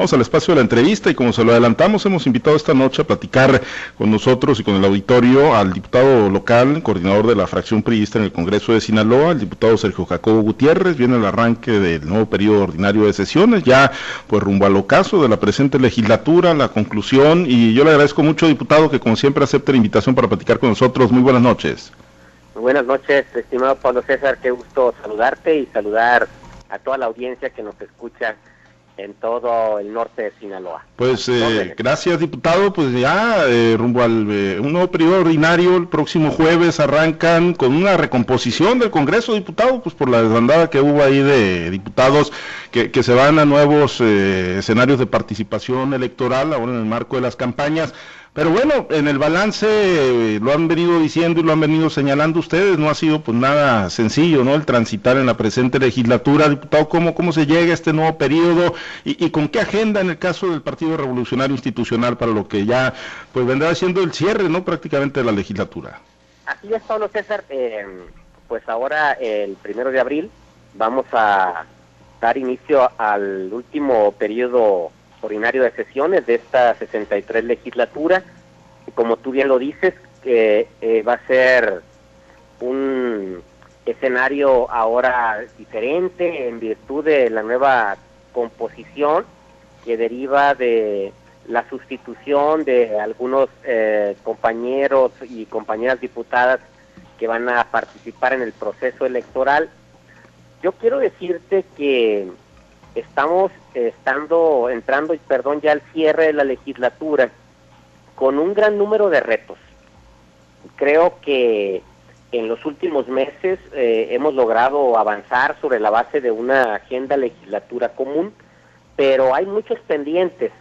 Vamos al espacio de la entrevista y como se lo adelantamos, hemos invitado esta noche a platicar con nosotros y con el auditorio al diputado local, coordinador de la fracción priista en el Congreso de Sinaloa, el diputado Sergio Jacobo Gutiérrez. Viene el arranque del nuevo periodo ordinario de sesiones, ya pues rumbo al ocaso de la presente legislatura, la conclusión. Y yo le agradezco mucho, diputado, que como siempre acepte la invitación para platicar con nosotros. Muy buenas noches. Muy buenas noches, estimado Pablo César. Qué gusto saludarte y saludar a toda la audiencia que nos escucha en todo el norte de Sinaloa. Pues eh, gracias diputado, pues ya eh, rumbo al eh, un nuevo periodo ordinario, el próximo jueves arrancan con una recomposición del Congreso diputado, pues por la desbandada que hubo ahí de diputados que, que se van a nuevos escenarios de participación electoral ahora en el marco de las campañas. Pero bueno, en el balance eh, lo han venido diciendo y lo han venido señalando ustedes, no ha sido pues nada sencillo, ¿no? El transitar en la presente legislatura, diputado, ¿cómo, cómo se llega a este nuevo periodo y, con qué agenda en el caso del Partido Revolucionario Institucional para lo que ya pues vendrá siendo el cierre, ¿no? Prácticamente de la legislatura. Así es, Pablo César, eh, pues ahora el primero de abril vamos a dar inicio al último periodo ordinario de sesiones de esta 63 legislatura. Como tú bien lo dices, que eh, va a ser un escenario ahora diferente en virtud de la nueva composición que deriva de la sustitución de algunos eh, compañeros y compañeras diputadas que van a participar en el proceso electoral. Yo quiero decirte que estamos estando entrando, perdón, ya al cierre de la legislatura con un gran número de retos. Creo que en los últimos meses eh, hemos logrado avanzar sobre la base de una agenda legislatura común, pero hay muchos pendientes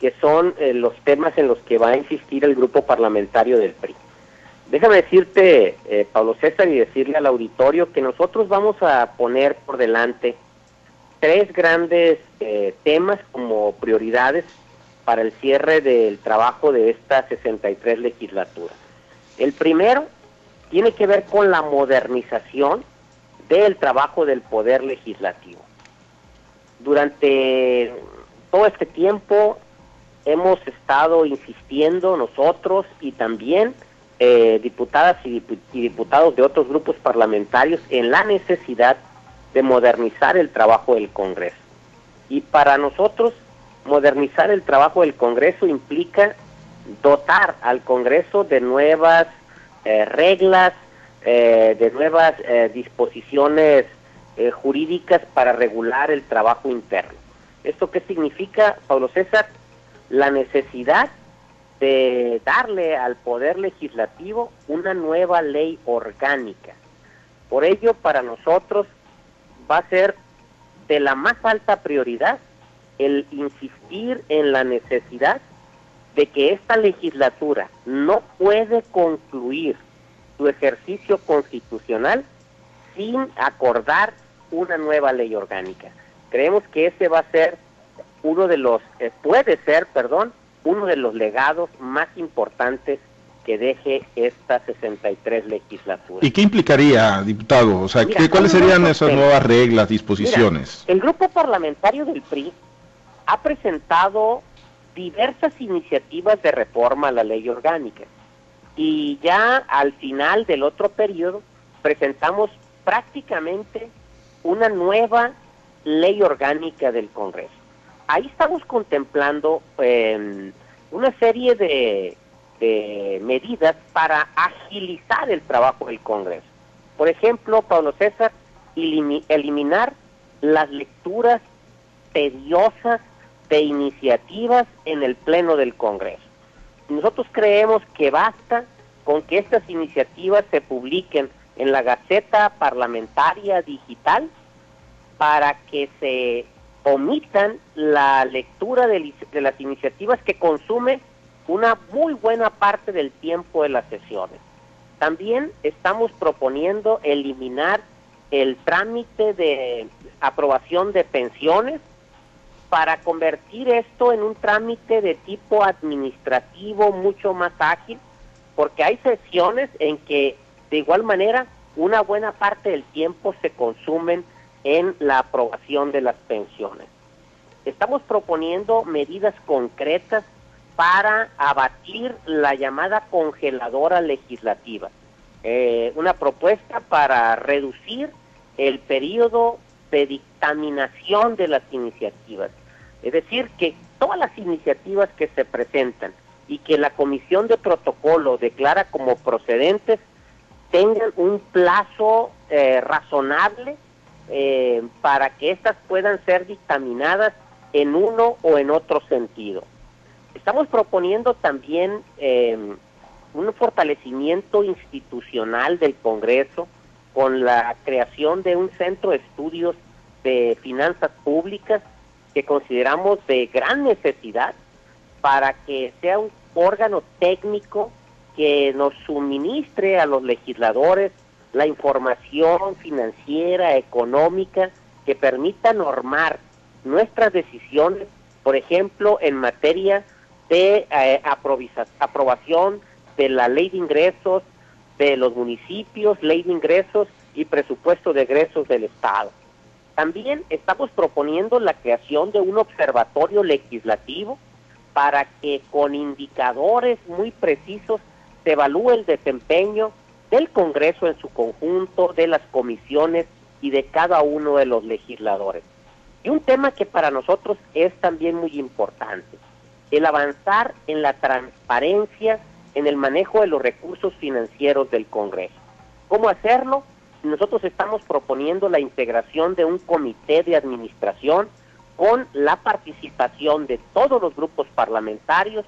que son eh, los temas en los que va a insistir el grupo parlamentario del PRI. Déjame decirte, eh, Pablo César, y decirle al auditorio que nosotros vamos a poner por delante tres grandes eh, temas como prioridades para el cierre del trabajo de esta 63 legislatura. El primero tiene que ver con la modernización del trabajo del poder legislativo. Durante todo este tiempo hemos estado insistiendo nosotros y también eh, diputadas y diputados de otros grupos parlamentarios en la necesidad modernizar el trabajo del Congreso. Y para nosotros, modernizar el trabajo del Congreso implica dotar al Congreso de nuevas eh, reglas, eh, de nuevas eh, disposiciones jurídicas para regular el trabajo interno. ¿Esto qué significa, Pablo César? La necesidad de darle al Poder Legislativo una nueva ley orgánica. Por ello, para nosotros va a ser de la más alta prioridad el insistir en la necesidad de que esta legislatura no puede concluir su ejercicio constitucional sin acordar una nueva ley orgánica. Creemos que ese va a ser uno de los, eh, puede ser, perdón, uno de los legados más importantes que deje esta 63 legislatura. ¿Y qué implicaría, diputado? O sea, ¿cuáles serían esas nuevas reglas, disposiciones? el grupo parlamentario del PRI ha presentado diversas iniciativas de reforma a la ley orgánica y ya al final del otro periodo presentamos prácticamente una nueva ley orgánica del Congreso. Ahí estamos contemplando eh, una serie de medidas para agilizar el trabajo del Congreso. Por ejemplo, Pablo César, eliminar las lecturas tediosas de iniciativas en el Pleno del Congreso. Nosotros creemos que basta con que estas iniciativas se publiquen en la Gaceta Parlamentaria Digital para que se omitan la lectura de, de las iniciativas que consume una muy buena parte del tiempo de las sesiones. También estamos proponiendo eliminar el trámite de aprobación de pensiones para convertir esto en un trámite de tipo administrativo mucho más ágil, porque hay sesiones en que de igual manera una buena parte del tiempo se consumen en la aprobación de las pensiones. estamos proponiendo medidas concretas para abatir la llamada congeladora legislativa. Eh, una propuesta para reducir el periodo de dictaminación de las iniciativas. Es decir, que todas las iniciativas que se presentan y que la comisión de protocolo declara como procedentes tengan un plazo eh, razonable eh, para que éstas puedan ser dictaminadas en uno o en otro sentido. Estamos proponiendo también eh, un fortalecimiento institucional del Congreso con la creación de un centro de estudios de finanzas públicas que consideramos de gran necesidad para que sea un órgano técnico que nos suministre a los legisladores la información financiera, económica, que permita normar nuestras decisiones, por ejemplo, en materia de eh, aprobación de la ley de ingresos de los municipios, ley de ingresos y presupuesto de egresos del Estado. También estamos proponiendo la creación de un observatorio legislativo para que con indicadores muy precisos se evalúe el desempeño del Congreso en su conjunto, de las comisiones y de cada uno de los legisladores. Y un tema que para nosotros es también muy importante, el avanzar en la transparencia en el manejo de los recursos financieros del Congreso. ¿Cómo hacerlo? Nosotros estamos proponiendo la integración de un comité de administración con la participación de todos los grupos parlamentarios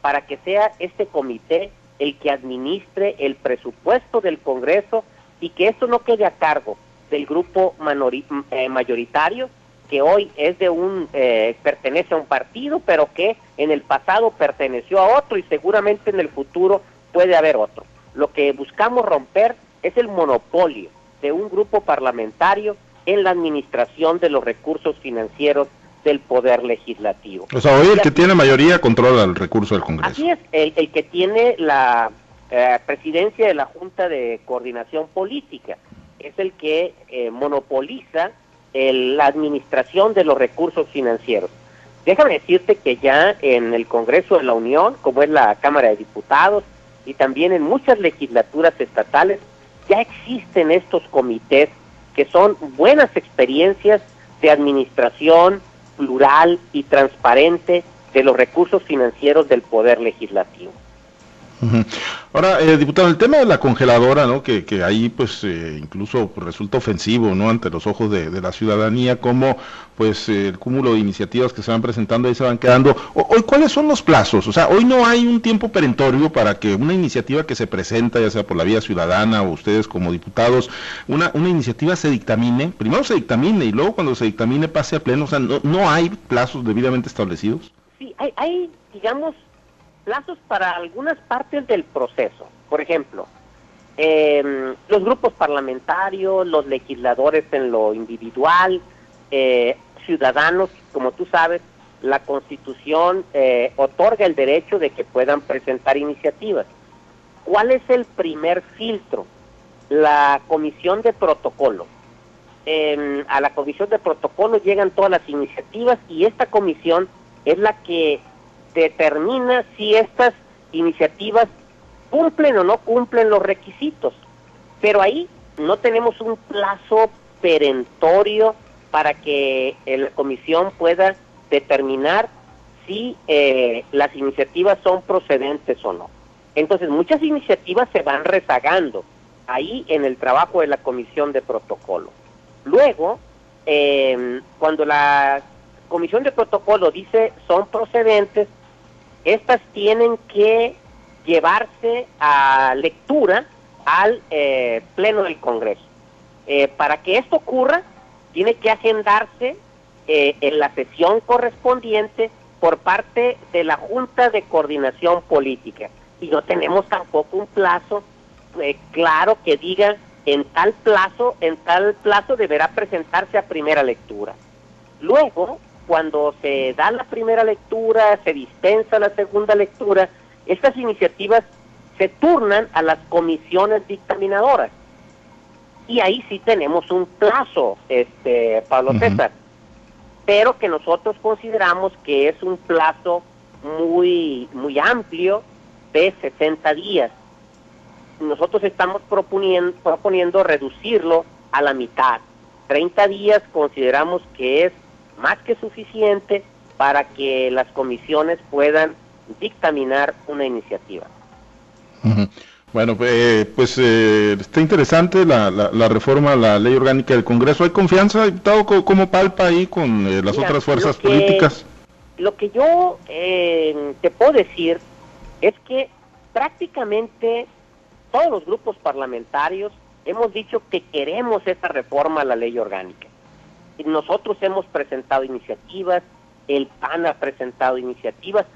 para que sea este comité el que administre el presupuesto del Congreso y que esto no quede a cargo del grupo eh, mayoritario que hoy es de un eh, pertenece a un partido pero que en el pasado perteneció a otro y seguramente en el futuro puede haber otro lo que buscamos romper es el monopolio de un grupo parlamentario en la administración de los recursos financieros del Poder Legislativo. O sea, hoy el que tiene mayoría controla el recurso del Congreso. Así es, el, que tiene la eh, presidencia de la Junta de Coordinación Política es el que eh, monopoliza la administración de los recursos financieros. Déjame decirte que ya en el Congreso de la Unión, como es la Cámara de Diputados, y también en muchas legislaturas estatales, ya existen estos comités que son buenas experiencias de administración, plural y transparente de los recursos financieros del Poder Legislativo. Ahora, eh, diputado, el tema de la congeladora, ¿no? Que, que ahí, pues, eh, incluso resulta ofensivo, ¿no? Ante los ojos de, la ciudadanía, como, pues, el cúmulo de iniciativas que se van presentando ahí se van quedando. hoy, ¿cuáles son los plazos? O sea, hoy no hay un tiempo perentorio para que una iniciativa que se presenta, ya sea por la vía ciudadana o ustedes como diputados, una, una iniciativa se dictamine, primero se dictamine y luego cuando se dictamine pase a pleno. O sea, no, no hay plazos debidamente establecidos. Sí, hay, hay digamos, plazos para algunas partes del proceso. Por ejemplo, em, los grupos parlamentarios, los legisladores en lo individual, eh, ciudadanos, como tú sabes, la Constitución eh, otorga el derecho de que puedan presentar iniciativas. ¿Cuál es el primer filtro? La comisión de protocolo. Em, a la comisión de protocolo llegan todas las iniciativas y esta comisión es la que determina si estas iniciativas cumplen o no cumplen los requisitos. Pero ahí no tenemos un plazo perentorio para que la comisión pueda determinar si eh, las iniciativas son procedentes o no. Entonces muchas iniciativas se van rezagando ahí en el trabajo de la comisión de protocolo. Luego, eh, cuando la comisión de protocolo dice son procedentes, estas tienen que llevarse a lectura al eh, Pleno del Congreso. Eh, para que esto ocurra, tiene que agendarse eh, en la sesión correspondiente por parte de la Junta de Coordinación Política. Y no tenemos tampoco un plazo claro que diga en tal plazo, en tal plazo deberá presentarse a primera lectura. Luego, cuando se da la primera lectura, se dispensa la segunda lectura, estas iniciativas se turnan a las comisiones dictaminadoras. Y ahí sí tenemos un plazo, este Pablo César. pero que nosotros consideramos que es un plazo muy, muy amplio de 60 días. Nosotros estamos proponiendo, proponiendo reducirlo a la mitad. 30 días consideramos que es más que suficiente para que las comisiones puedan dictaminar una iniciativa. Bueno, eh, pues eh, está interesante la, la, reforma a la ley orgánica del Congreso. ¿Hay confianza, diputado? ¿Cómo, palpa ahí con eh, las otras fuerzas políticas? Lo que yo te puedo decir es que prácticamente todos los grupos parlamentarios hemos dicho que queremos esta reforma a la ley orgánica. Nosotros hemos presentado iniciativas, el PAN ha presentado iniciativas,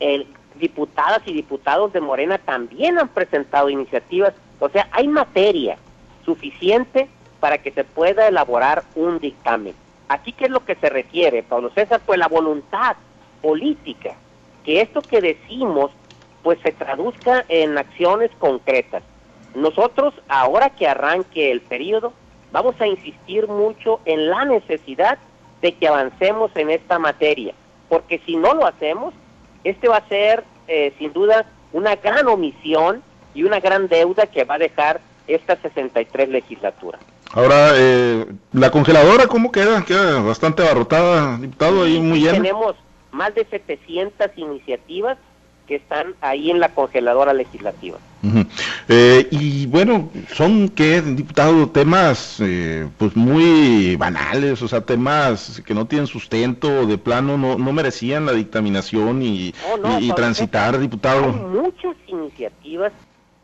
el, diputadas y diputados de Morena también han presentado iniciativas, o sea, hay materia suficiente para que se pueda elaborar un dictamen. Aquí, ¿qué es lo que se requiere, Pablo César? Pues la voluntad política, que esto que decimos, pues se traduzca en acciones concretas. Nosotros, ahora que arranque el periodo, vamos a insistir mucho en la necesidad de que avancemos en esta materia, porque si no lo hacemos, este va a ser eh, sin duda una gran omisión y una gran deuda que va a dejar esta 63 legislatura. Ahora, eh, la congeladora, ¿cómo queda? Queda bastante abarrotada, diputado, ahí muy llena. Tenemos más de 700 iniciativas que están ahí en la congeladora legislativa. Eh, y bueno, son que diputado temas eh, pues muy banales, o sea, temas que no tienen sustento, de plano no, no merecían la dictaminación y, y, transitar, diputado. Hay muchas iniciativas,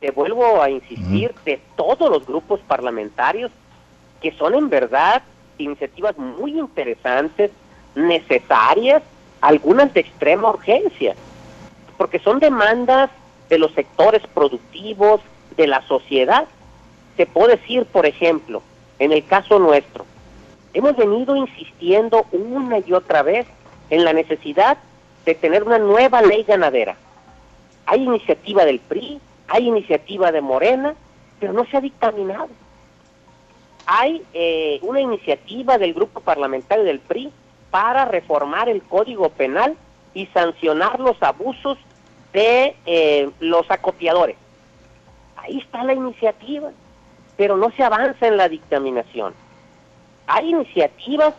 te vuelvo a insistir, de todos los grupos parlamentarios que son en verdad iniciativas muy interesantes, necesarias, algunas de extrema urgencia porque son demandas de los sectores productivos, de la sociedad. Se puede decir, por ejemplo, en el caso nuestro, hemos venido insistiendo una y otra vez en la necesidad de tener una nueva ley ganadera. Hay iniciativa del PRI, hay iniciativa de Morena, pero no se ha dictaminado. Hay eh, una iniciativa del grupo parlamentario del PRI para reformar el Código Penal y sancionar los abusos de eh, los acopiadores. Ahí está la iniciativa, pero no se avanza en la dictaminación. Hay iniciativas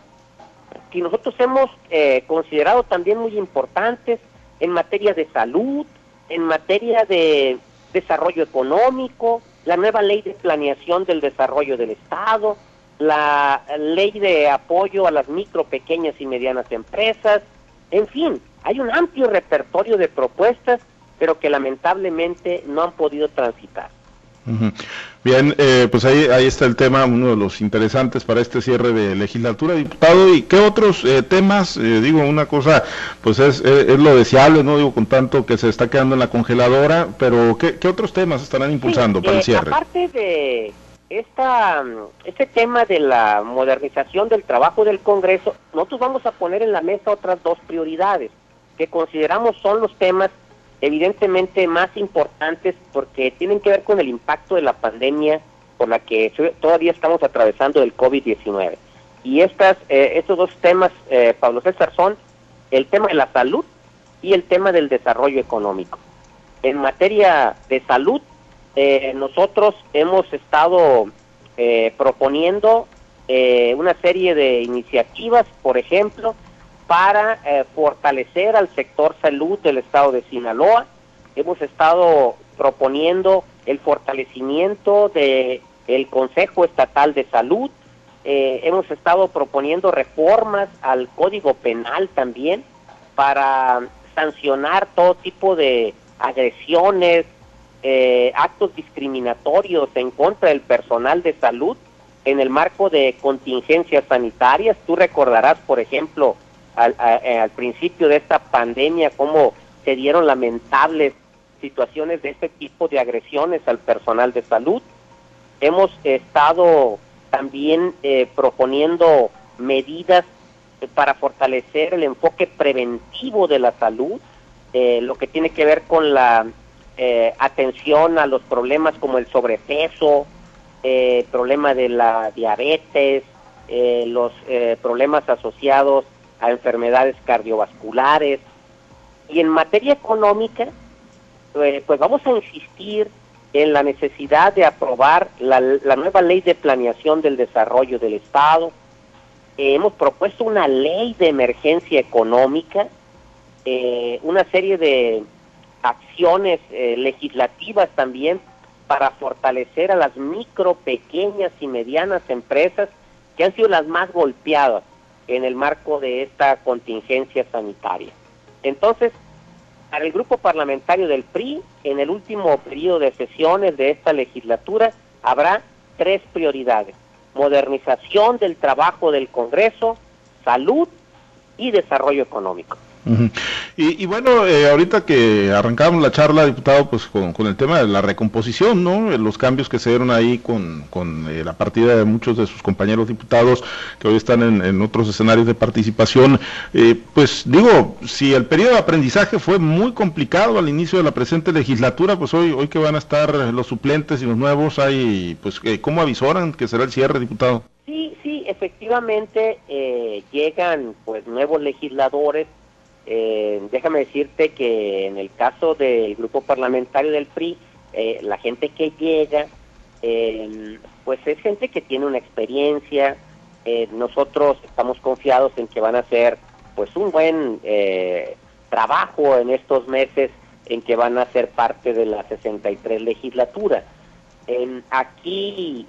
que nosotros hemos eh, considerado también muy importantes en materia de salud, en materia de desarrollo económico, la nueva ley de planeación del desarrollo del Estado, la ley de apoyo a las micro, pequeñas y medianas empresas, en fin, hay un amplio repertorio de propuestas, pero que lamentablemente no han podido transitar. Bien, eh, pues ahí, ahí está el tema, uno de los interesantes para este cierre de legislatura, diputado. ¿Y qué otros eh, temas? Eh, digo, una cosa, pues es, es, lo deseable, no digo con tanto que se está quedando en la congeladora, pero ¿qué, otros temas estarán impulsando para el cierre? Aparte de esta, este tema de la modernización del trabajo del Congreso, nosotros vamos a poner en la mesa otras dos prioridades que consideramos son los temas evidentemente más importantes porque tienen que ver con el impacto de la pandemia por la que todavía estamos atravesando del COVID-19. Y estas, eh, estos dos temas, eh, Pablo César, son el tema de la salud y el tema del desarrollo económico. En materia de salud, eh, nosotros hemos estado eh, proponiendo eh, una serie de iniciativas, por ejemplo, para fortalecer al sector salud del estado de Sinaloa. Hemos estado proponiendo el fortalecimiento de el Consejo Estatal de Salud. hemos estado proponiendo reformas al Código Penal también para sancionar todo tipo de agresiones, eh, actos discriminatorios en contra del personal de salud en el marco de contingencias sanitarias. Tú recordarás, por ejemplo, al, eh, al principio de esta pandemia, cómo se dieron lamentables situaciones de este tipo de agresiones al personal de salud. Hemos estado también eh, proponiendo medidas para fortalecer el enfoque preventivo de la salud, lo que tiene que ver con la eh, atención a los problemas como el sobrepeso, eh, el problema de la diabetes, eh, los problemas asociados a enfermedades cardiovasculares. Y en materia económica, eh, pues vamos a insistir en la necesidad de aprobar la, nueva ley de planeación del desarrollo del Estado. Eh, hemos propuesto una ley de emergencia económica, eh, una serie de acciones legislativas también para fortalecer a las micro, pequeñas y medianas empresas que han sido las más golpeadas en el marco de esta contingencia sanitaria. Entonces, para el grupo parlamentario del PRI, en el último periodo de sesiones de esta legislatura, habrá tres prioridades. Modernización del trabajo del Congreso, salud y desarrollo económico y, bueno, eh, ahorita que arrancamos la charla, diputado, pues con, el tema de la recomposición, ¿no? Eh, los cambios que se dieron ahí con, eh, la partida de muchos de sus compañeros diputados que hoy están en, otros escenarios de participación. pues digo, si el periodo de aprendizaje fue muy complicado al inicio de la presente legislatura, pues hoy, hoy que van a estar los suplentes y los nuevos, hay, pues, ¿cómo avisoran que será el cierre, diputado? Sí, sí, efectivamente llegan pues nuevos legisladores eh, déjame decirte que en el caso del grupo parlamentario del PRI, eh, la gente que llega, eh, pues es gente que tiene una experiencia. nosotros estamos confiados en que van a hacer pues un buen trabajo en estos meses en que van a ser parte de la 63 legislatura. aquí,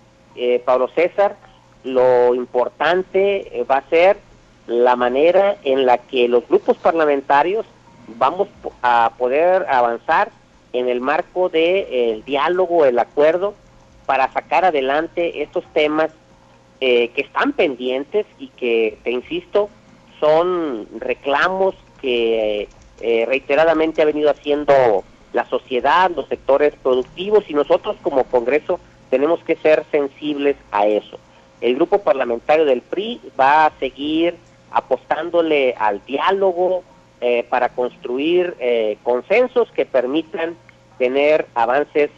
Pablo César, lo importante va a ser la manera en la que los grupos parlamentarios vamos a poder avanzar en el marco del de, diálogo, el acuerdo, para sacar adelante estos temas eh, que están pendientes y que, te insisto, son reclamos que eh, reiteradamente ha venido haciendo la sociedad, los sectores productivos y nosotros como Congreso tenemos que ser sensibles a eso. El grupo parlamentario del PRI va a seguir apostándole al diálogo eh, para construir eh, consensos que permitan tener avances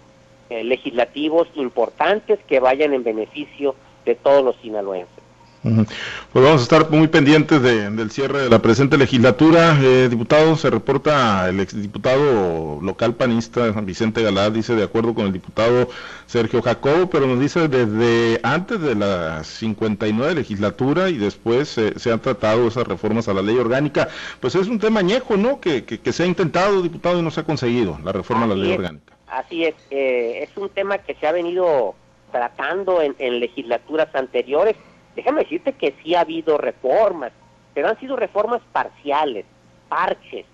eh, legislativos importantes que vayan en beneficio de todos los sinaloenses. Pues vamos a estar muy pendientes del cierre de la presente legislatura. Eh, diputado, se reporta el exdiputado local panista Vicente Galá, dice de acuerdo con el diputado Sergio Jacobo, pero nos dice desde antes de la 59 legislatura y después se han tratado esas reformas a la ley orgánica. Pues es un tema añejo, ¿no? Que, que, se ha intentado, diputado, y no se ha conseguido la reforma a la ley orgánica. Así es, eh, es un tema que se ha venido tratando en, en legislaturas anteriores déjame decirte que sí ha habido reformas, pero han sido reformas parciales, parches.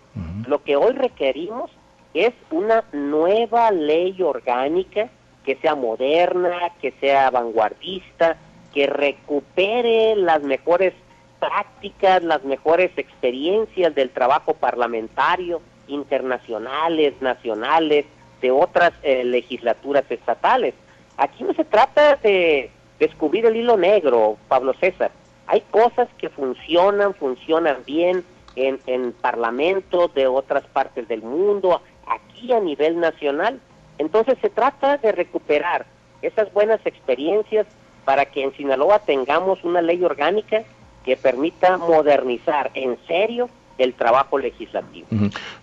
Lo que hoy requerimos es una nueva ley orgánica que sea moderna, que sea vanguardista, que recupere las mejores prácticas, las mejores experiencias del trabajo parlamentario, internacionales, nacionales, de otras eh, legislaturas estatales. Aquí no se trata de descubrir el hilo negro, Pablo César. Hay cosas que funcionan, funcionan bien en, en parlamentos de otras partes del mundo, aquí a nivel nacional. Entonces se trata de recuperar esas buenas experiencias para que en Sinaloa tengamos una ley orgánica que permita modernizar en serio el trabajo legislativo.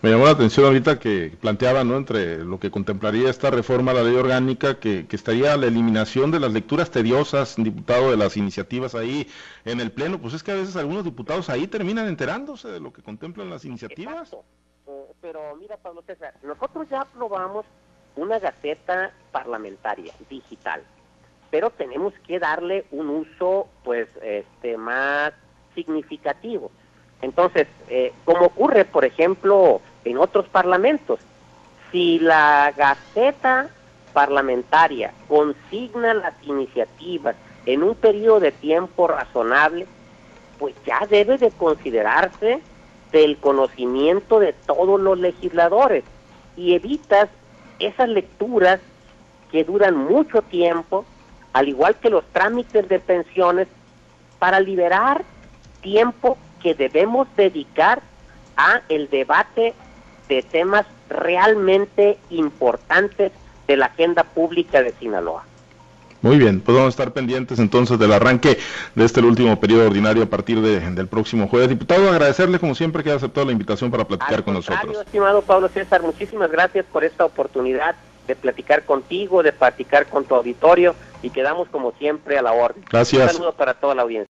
Me llamó la atención ahorita que planteaba, ¿no? Entre lo que contemplaría esta reforma a la ley orgánica, que, estaría la eliminación de las lecturas tediosas, diputado, de las iniciativas ahí en el Pleno. Pues es que a veces algunos diputados ahí terminan enterándose de lo que contemplan las iniciativas. Eh, pero mira, Pablo César, nosotros ya aprobamos una gaceta parlamentaria digital, pero tenemos que darle un uso, pues, este, más significativo entonces, eh, como ocurre, por ejemplo, en otros parlamentos, si la Gaceta parlamentaria consigna las iniciativas en un periodo de tiempo razonable, pues ya debe de considerarse del conocimiento de todos los legisladores y evitas esas lecturas que duran mucho tiempo, al igual que los trámites de pensiones, para liberar tiempo que debemos dedicar a el debate de temas realmente importantes de la agenda pública de Sinaloa. Muy bien, pues vamos a estar pendientes entonces del arranque de este último periodo ordinario a partir del próximo jueves. Diputado, agradecerle como siempre que haya aceptado la invitación para platicar con nosotros. Estimado Pablo César, muchísimas gracias por esta oportunidad de platicar contigo, de platicar con tu auditorio y quedamos como siempre a la orden. Gracias. Un saludo para toda la audiencia.